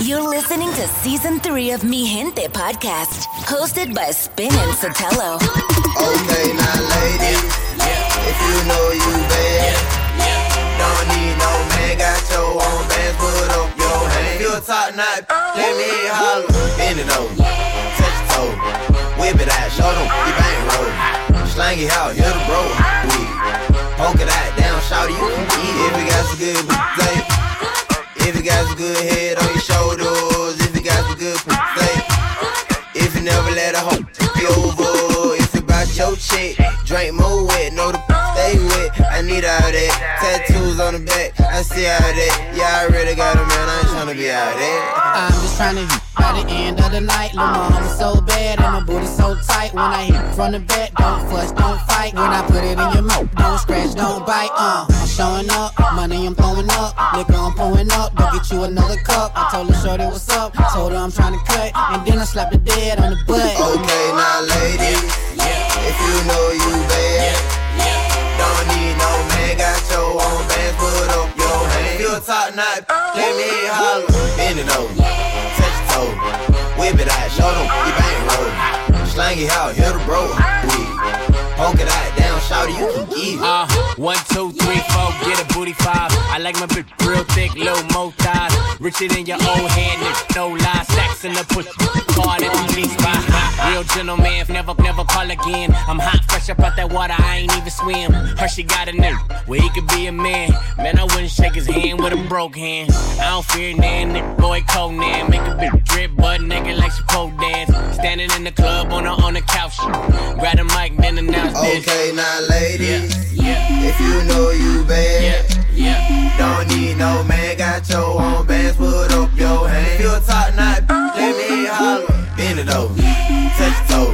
You're listening to season three of Mi Gente podcast, hosted by Spin and Sotelo. Okay, now ladies, if you know you bad, don't need no man, got your own bands, put up your you a top let me holler. Bend it over, touch toe, whip it out, show them you bang roll. Slang it out, hit the bro, poke it out, down, shout you can eat if you got some good. If you got some good head on your shoulders, if you got some good play. If you never let a hoe be over, if you your chick, drink more wet, know the stay wet. I need all that. Tattoos on the back, I see all that. Yeah, I really got a man, I ain't tryna be out there. I'm just trying to hit by the end of the night. Lil' mama so bad and my booty so tight. When I hit from the back, don't fuss, don't fight. When I put it in your mouth, don't scratch, don't bite. Uh, I'm showing up, money I'm throwing up, liquor I'm pouring up. Go get you another cup. I told her shorty what's up, told her I'm trying to cut, and then I slapped the dead on the butt. Okay, now ladies, a let me holler. Bend it over, touch your toe, whip it out, show them. You bang roll. Slang it out, hit the bro, poke it down, shout you can get it. Uh, one, two, three, four, get a booty five. I like my bitch real thick, low mo thighs. Richer than your old hand, no lies. Stacks in the push, card at the least by Real gentleman, never, never call again. I'm hot, fresh up out that water, I ain't even swim. Her, she got a nigga, where he could be a man. Man, I wouldn't shake his hand with a broke hand. I don't fear nan, nigga, boy, Conan. Make a bitch drip, butt nigga like she pole dance. Standing in the club on the, on the couch. Grab the mic, then announce. Oh, okay, now ladies, Yeah, if you know you bad. yeah, yeah. Don't need no man, got your own bands, put up your hand. If you a top knot, let me holler. Bend it over, touch your toe,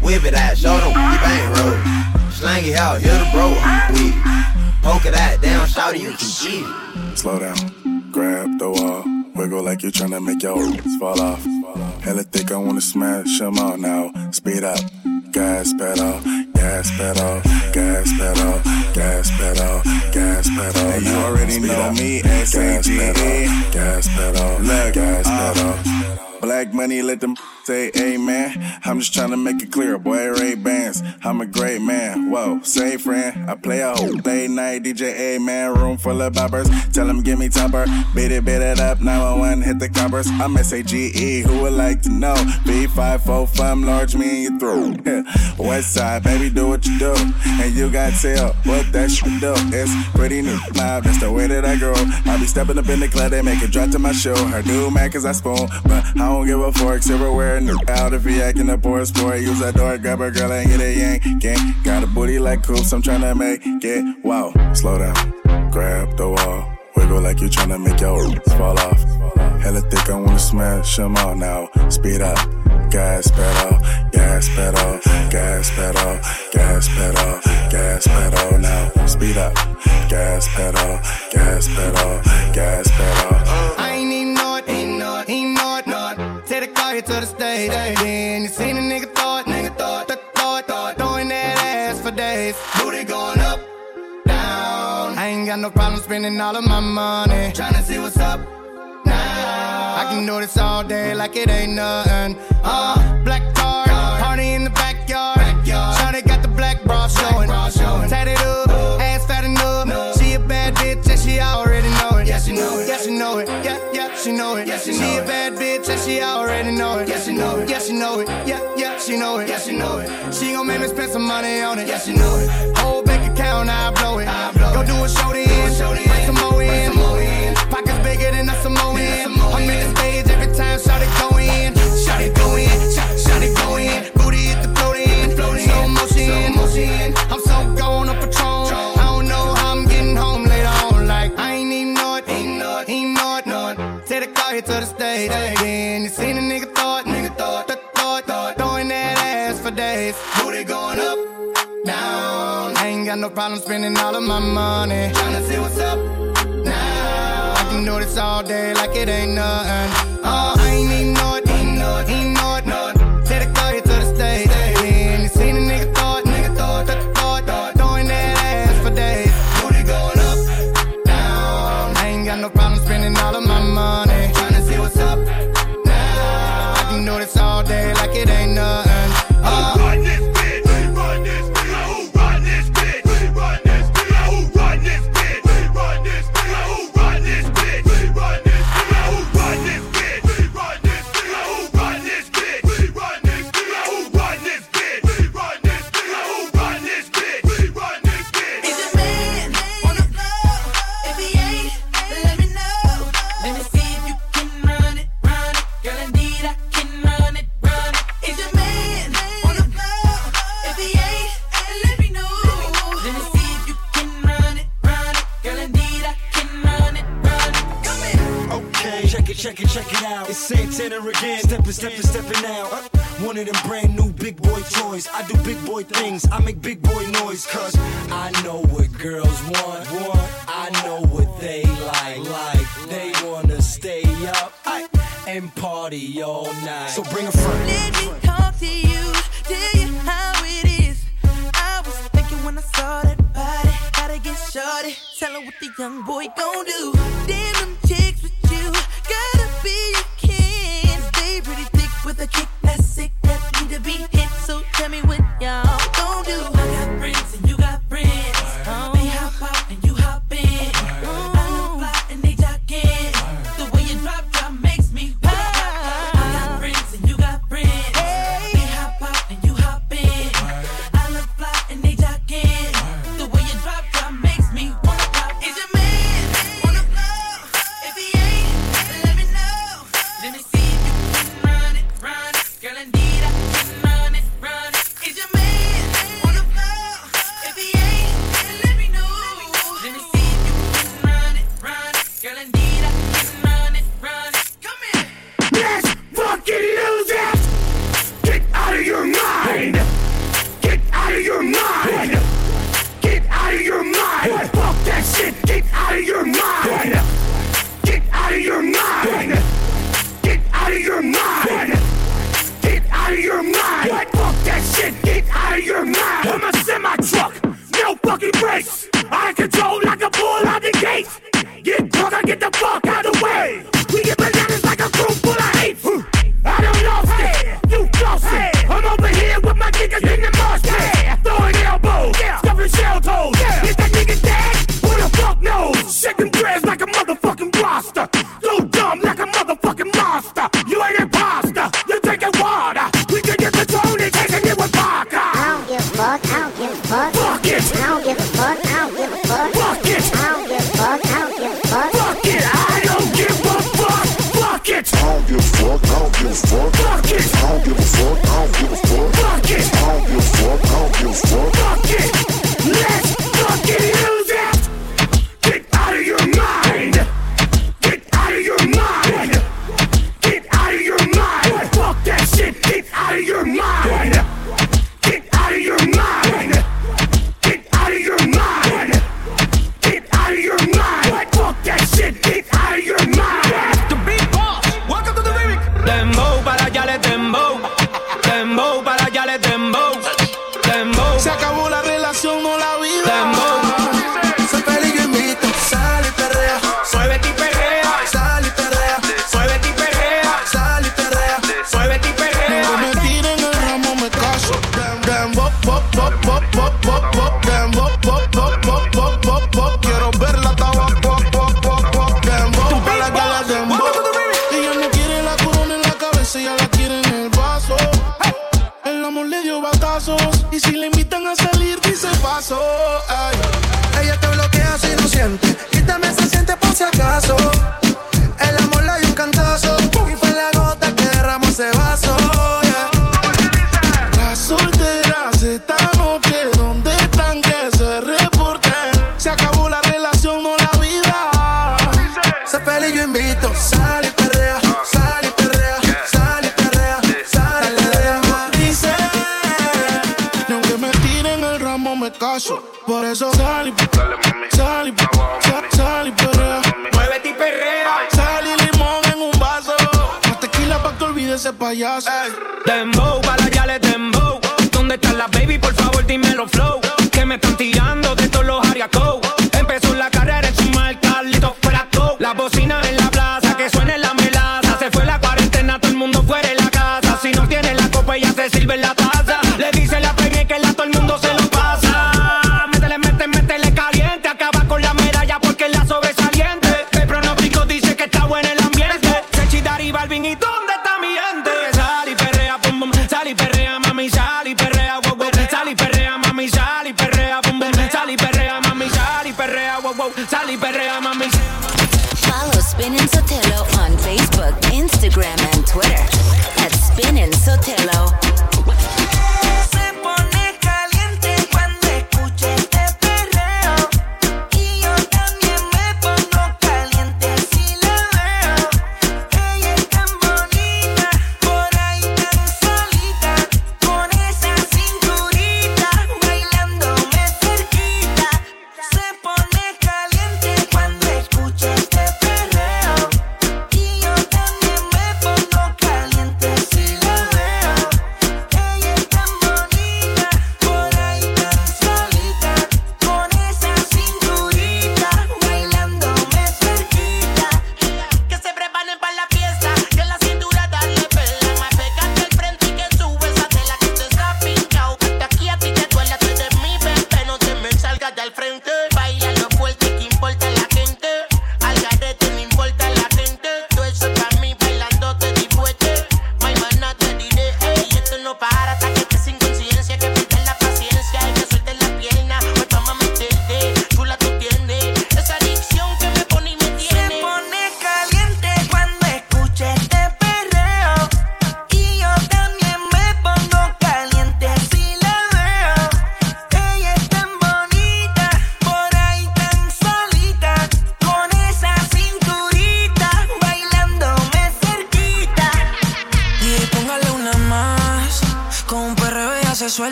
whip it out, show them you bang roll. Slang it out, hit the bro, we poke it out, down, shout it, you can get it. Slow down, grab the wall, wiggle like you're tryna make your roots fall off. Hella thick, I wanna smash them all now. Speed up, gas pedal, gas pedal, gas pedal, gas pedal, gas pedal. And you already know me, gas S-A-G-E. pedal, gas pedal, gas uh, pedal. Black money, let them say amen. I'm just trying to make it clear, boy, Ray-Bans. I'm a great man. Whoa, say friend. I play a whole late night DJ, amen. Room full of boppers. Tell them give me topper. Beat it, beat it up. 911, hit the coppers. I'm S-A-G-E. Who would like to know? B545, large me in your throat. West side, baby, do what you do. And you got tell what that shit do. It's pretty new. Nah, that's the way that I grow. I be stepping up in the club, they make it drop to my show. Her do man, cause I spoon. But I don't give a fork, silverware, new out if he acting a poor sport. Use that door, grab a girl and get a yank. Gang. Got a booty like coops, I'm tryna make it. Wow. Slow down, grab the wall, wiggle like you're tryna make your roots fall off. Hella thick, I wanna smash them all now. Speed up, gas pedal, gas pedal, gas pedal, gas pedal, gas pedal now. Speed up, gas pedal, gas pedal, gas pedal. Take the car here to the stage. Then you seen a nigga it, nigga it, th- throw it, throwing that ass for days. Booty going up, down. I ain't got no problem spending all of my money. Tryna see what's up now. I can do this all day like it ain't nothing. Uh, black car, party in the backyard. Shawty got the black bra showing. Tatted up, she know it. Yeah, she know it. Yeah, yeah, she know it. Yeah, she, she a bad bitch and she already know it. Yeah, she know it. Yeah, she know it. Yeah, yeah, she know it. Yeah, she know it. She gon' make me spend some money on it. Yeah, she know it. Whole bank account, I blow it. I blow Go do a show then, bring some more in. Pockets bigger than a Samoan. I'm in the stage every time, shout it go in. Shout it go in, shout, shout it go in. Booty hit the float in, slow motion. I'm so gone on Patron. It. Take here to the stage. Then you seen a nigga it, nigga it, th- throw it, throwing that ass for days. Booty going up, down. I ain't got no problem spending all of my money. Tryna see what's up now. I can do this all day like it ain't nothing. Uh, I ain't even know ain't know ain't know it, know it. Car here to the stage. Then you seen a nigga throw now. It's Santana again, stepping, stepping, stepping now. One of them brand new big boy toys. I do big boy things, I make big boy noise. Cause I know what girls want. I know what they like. Like, they wanna stay up and party all night. So bring a friend. Let me talk to you, tell you how it is. I was thinking when I saw that body, gotta get shorty. Tell her what the young boy gon' do. Damn, them chicks. tell me what you fuck. ella se sirve en la taza. Le dice la premia que la todo el mundo se lo pasa. Métele, métele, métele caliente. Acaba con la medalla porque es la sobresaliente. El pronóstico dice que está bueno el ambiente. Sechi, Dari, Balvin y ¿dónde está mi gente? Sal y perrea, pum, pum. Sal perrea, mami, sal y perrea, wow, wow. Sal perrea, mami, sal y perrea, pum, pum. Sal y perrea, mami, sal y perrea, wow, wow. Sal y perrea, mami.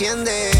enciende.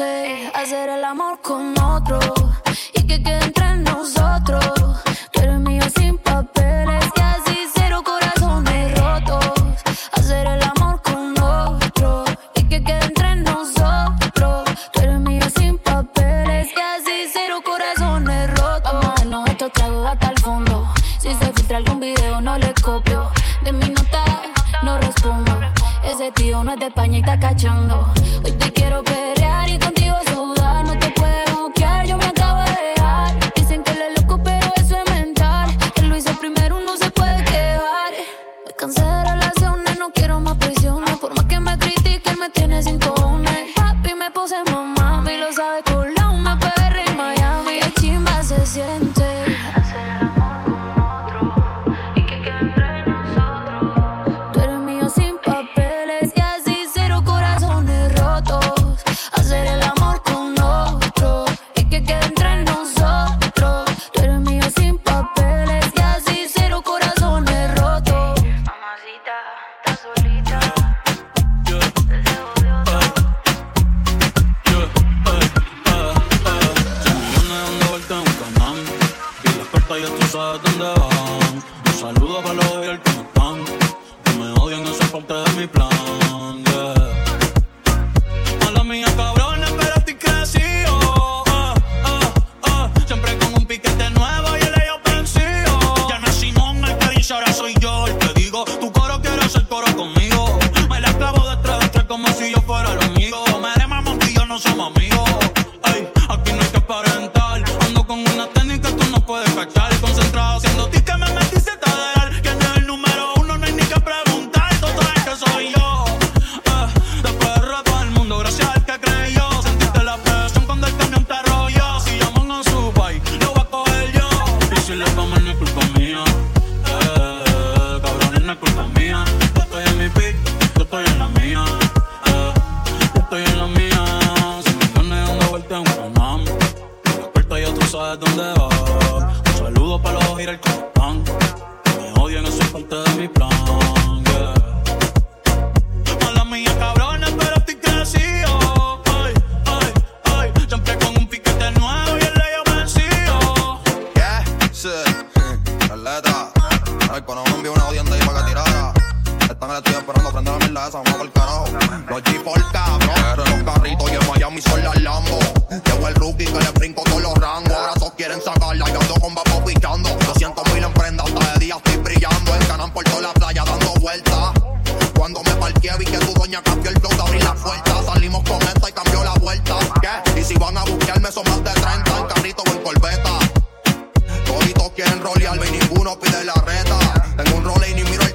Eh. hacer el amor con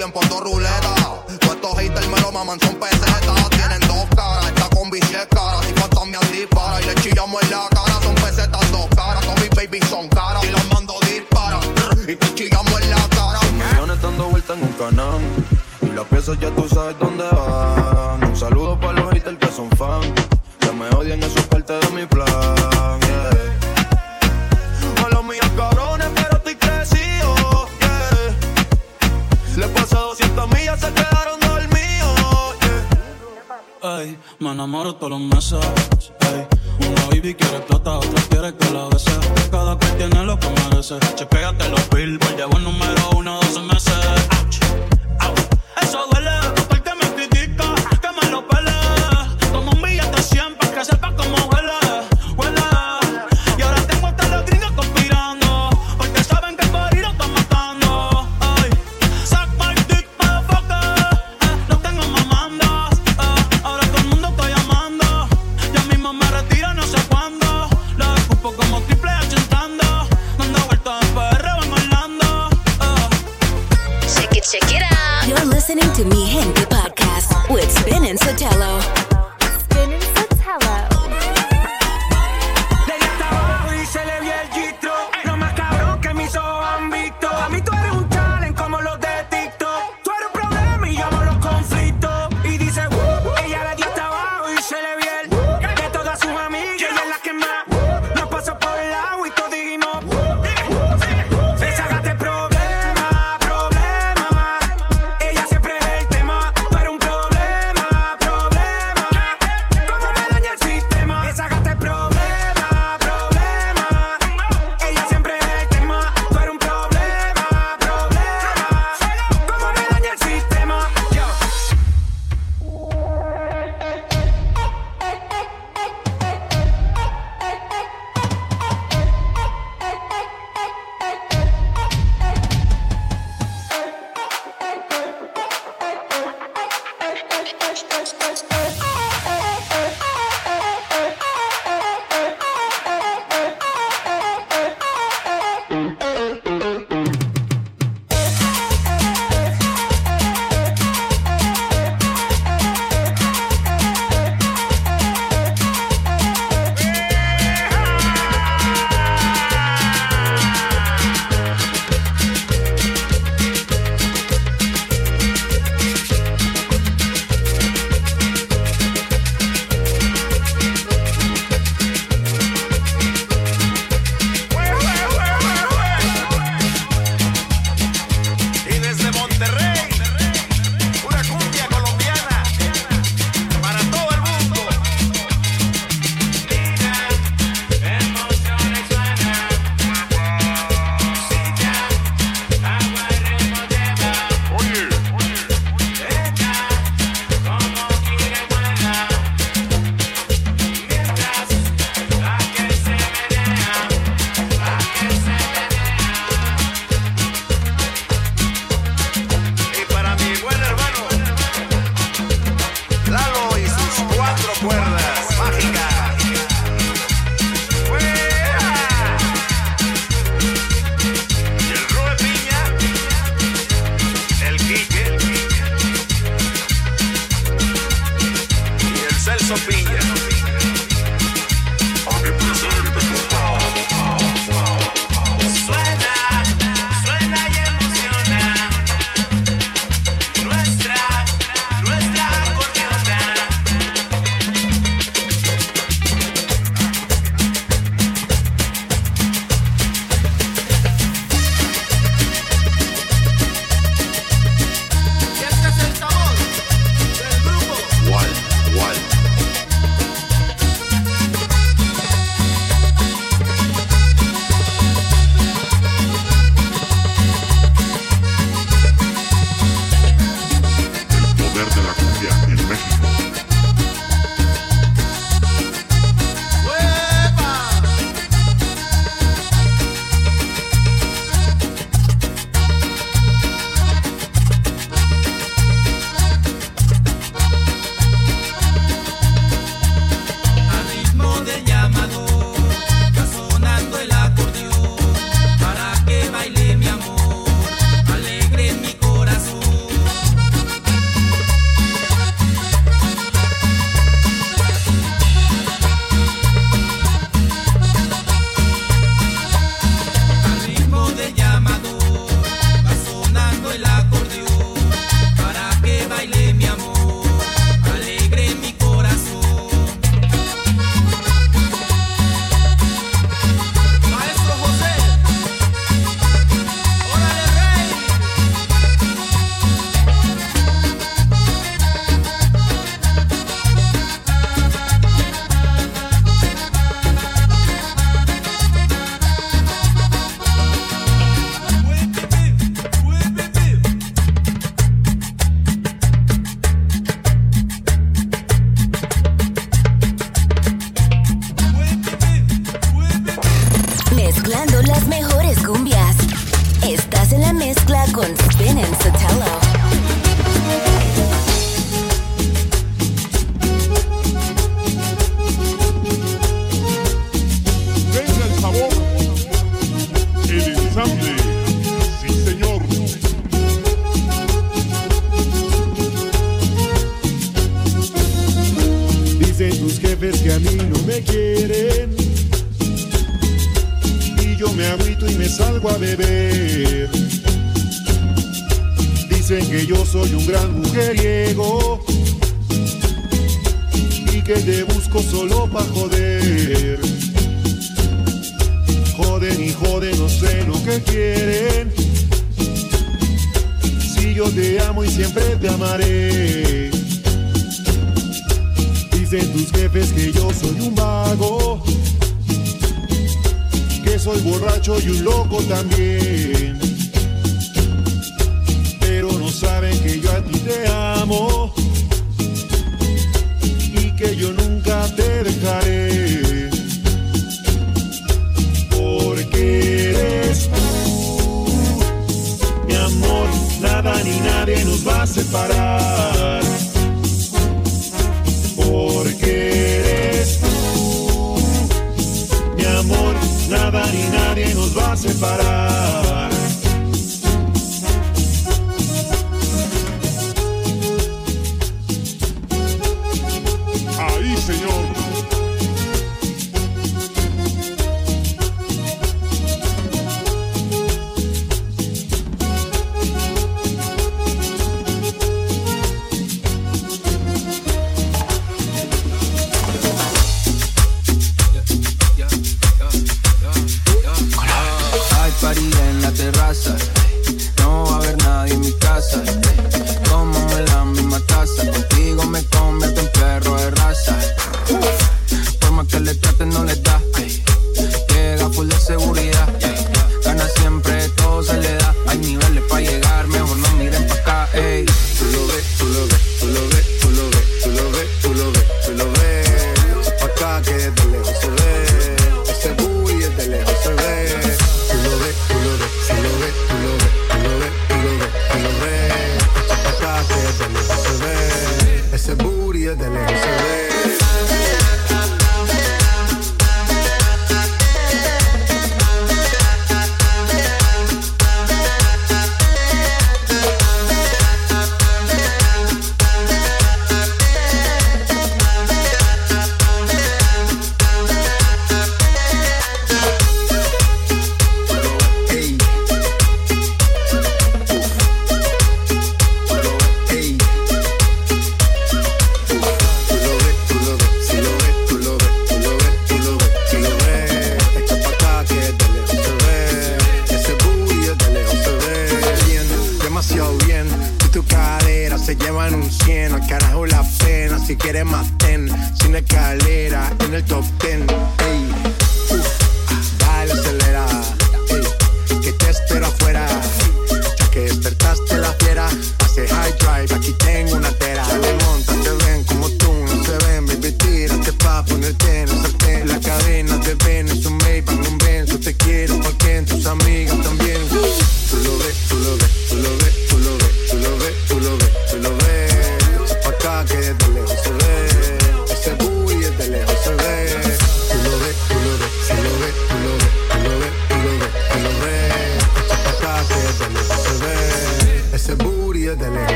tiempo ruleta. Todos estos haters me lo maman, son pesetas. Tienen dos caras, está con billetes caras. Si faltan me dispara y le chillamos en la cara. Son pesetas dos caras, con mis babies son caras. Y los mando dispara y te chillamos en la cara. Millones dando vueltas en un canal. Y las piezas ya tú sabes dónde van. Un saludo para los haters que son fans. Me enamoro todos los meses. Una baby quiere plata, otra quiere que la bese. Cada cual tiene lo que merece. Chequéate los billboards, llevo el número uno 12 meses. Ouch, ouch. Eso duele. cuerpo como triple H dando vueltas en en Orlando. Uh. Check it, check it out. You're listening to Mi Gente Podcast with Spin and Sotelo. te amo y siempre te amaré. Dicen tus jefes que yo soy un vago, que soy borracho y un loco también. Pero no saben que yo a ti te amo y que yo nunca te dejaré. nadie nos va a separar. Porque eres tú, mi amor, nada ni nadie nos va a separar.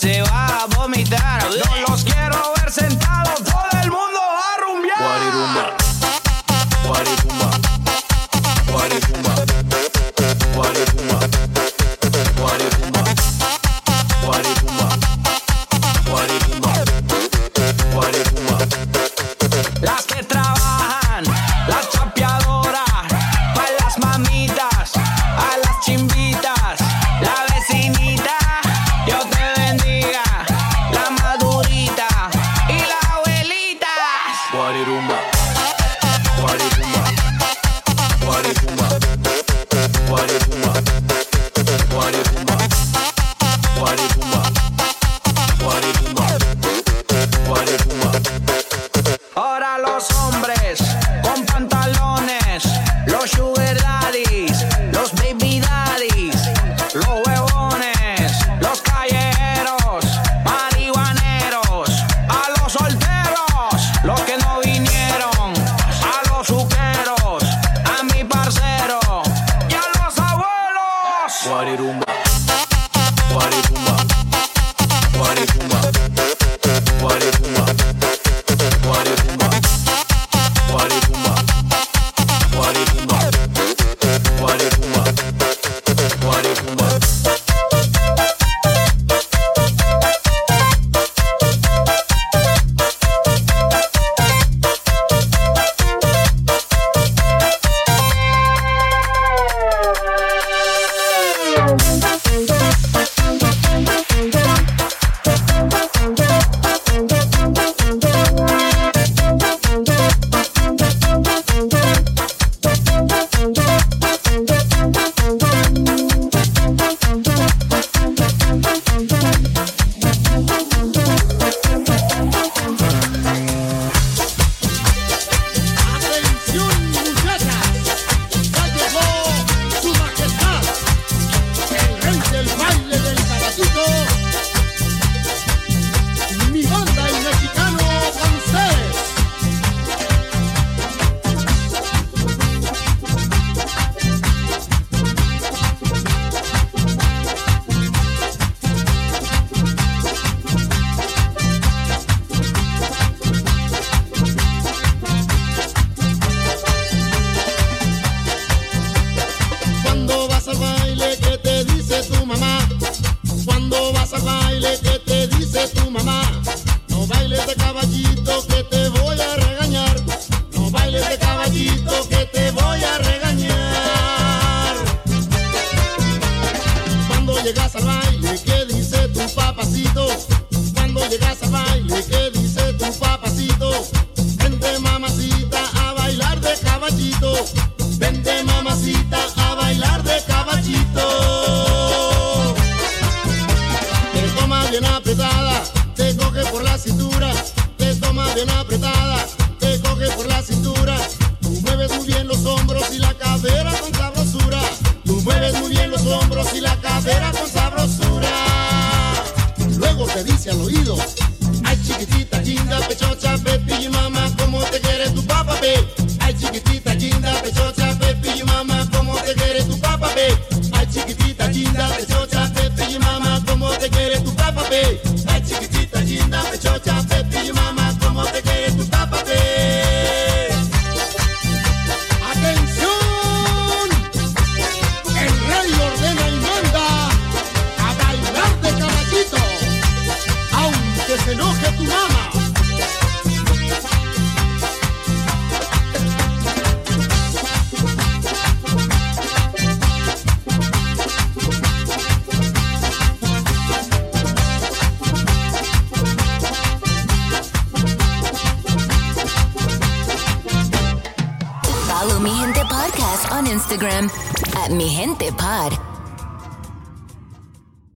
se va a vomitar. madera con sabrosura. Luego te dice al oído, ay chiquitita, linda, pechocha, pepi y mamá, ¿cómo te quiere tu papá, pe? Ay chiquitita, linda, pechocha, pepi y mamá, ¿cómo te quiere tu papá, pe? Ay chiquitita, linda, pechocha, pepi y mamá, ¿cómo te quiere tu papá, pe? Mi Gente Par.